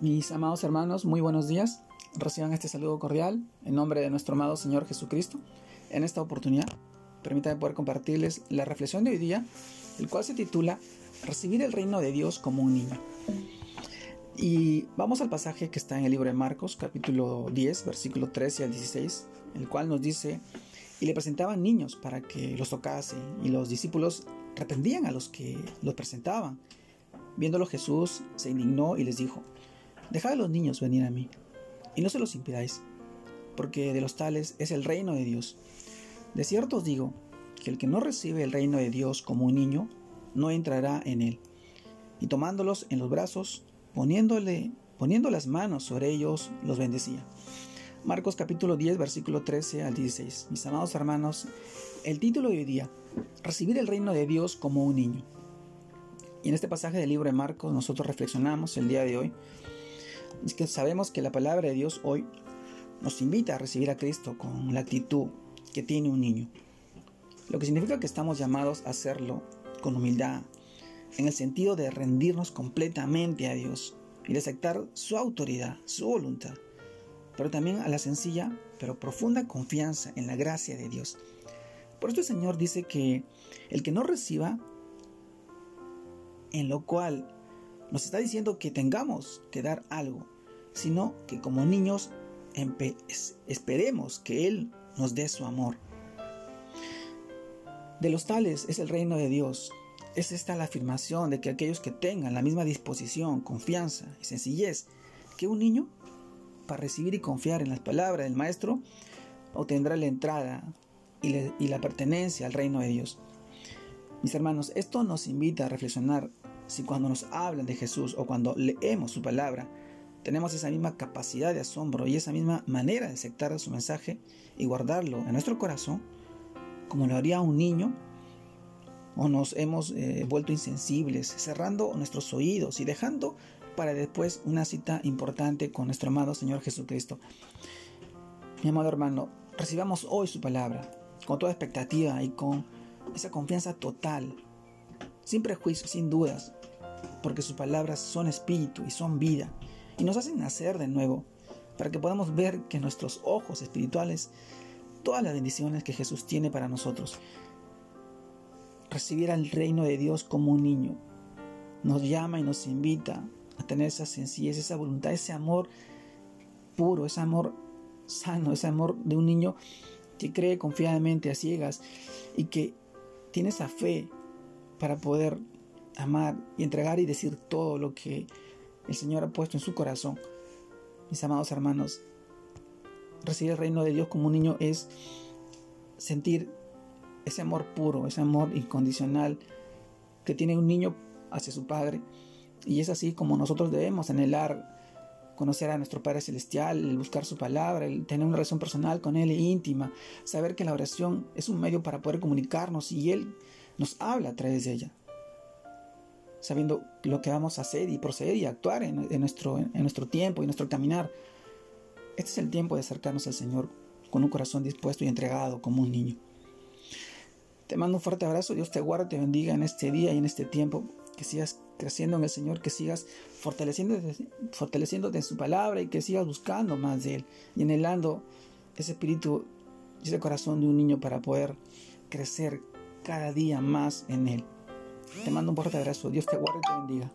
Mis amados hermanos, muy buenos días. Reciban este saludo cordial en nombre de nuestro amado Señor Jesucristo. En esta oportunidad, permítanme poder compartirles la reflexión de hoy día, el cual se titula Recibir el reino de Dios como un niño. Y vamos al pasaje que está en el libro de Marcos, capítulo 10, versículo 13 al 16, el cual nos dice, y le presentaban niños para que los tocase, y los discípulos reprendían a los que los presentaban. Viéndolo Jesús se indignó y les dijo, Dejad a los niños venir a mí, y no se los impidáis, porque de los tales es el reino de Dios. De cierto os digo, que el que no recibe el reino de Dios como un niño, no entrará en él. Y tomándolos en los brazos, poniéndole, poniendo las manos sobre ellos, los bendecía. Marcos capítulo 10, versículo 13 al 16. Mis amados hermanos, el título de hoy día, recibir el reino de Dios como un niño. Y en este pasaje del libro de Marcos nosotros reflexionamos el día de hoy es que sabemos que la palabra de Dios hoy nos invita a recibir a Cristo con la actitud que tiene un niño. Lo que significa que estamos llamados a hacerlo con humildad, en el sentido de rendirnos completamente a Dios y de aceptar su autoridad, su voluntad, pero también a la sencilla pero profunda confianza en la gracia de Dios. Por esto el Señor dice que el que no reciba, en lo cual nos está diciendo que tengamos que dar algo, sino que como niños esperemos que Él nos dé su amor. De los tales es el reino de Dios. Es esta la afirmación de que aquellos que tengan la misma disposición, confianza y sencillez que un niño para recibir y confiar en las palabras del Maestro, obtendrá la entrada y, y la pertenencia al reino de Dios. Mis hermanos, esto nos invita a reflexionar si cuando nos hablan de Jesús o cuando leemos su palabra, tenemos esa misma capacidad de asombro y esa misma manera de aceptar su mensaje y guardarlo en nuestro corazón, como lo haría un niño, o nos hemos eh, vuelto insensibles, cerrando nuestros oídos y dejando para después una cita importante con nuestro amado Señor Jesucristo. Mi amado hermano, recibamos hoy su palabra con toda expectativa y con esa confianza total, sin prejuicios, sin dudas, porque sus palabras son espíritu y son vida y nos hacen nacer de nuevo para que podamos ver que nuestros ojos espirituales todas las bendiciones que Jesús tiene para nosotros. Recibir al reino de Dios como un niño nos llama y nos invita a tener esa sencillez, esa voluntad, ese amor puro, ese amor sano, ese amor de un niño que cree confiadamente a ciegas y que tiene esa fe para poder amar y entregar y decir todo lo que el Señor ha puesto en su corazón. Mis amados hermanos, recibir el reino de Dios como un niño es sentir ese amor puro, ese amor incondicional que tiene un niño hacia su Padre. Y es así como nosotros debemos anhelar conocer a nuestro Padre Celestial, el buscar su palabra, el tener una relación personal con Él íntima, saber que la oración es un medio para poder comunicarnos y Él nos habla a través de ella sabiendo lo que vamos a hacer y proceder y actuar en, nuestro, en nuestro tiempo y nuestro caminar. Este es el tiempo de acercarnos al Señor con un corazón dispuesto y entregado como un niño. Te mando un fuerte abrazo, Dios te guarde, te bendiga en este día y en este tiempo, que sigas creciendo en el Señor, que sigas fortaleciéndote, fortaleciéndote en su palabra y que sigas buscando más de Él y anhelando ese espíritu y ese corazón de un niño para poder crecer cada día más en Él. Te mando un fuerte abrazo. Dios te guarde y te bendiga.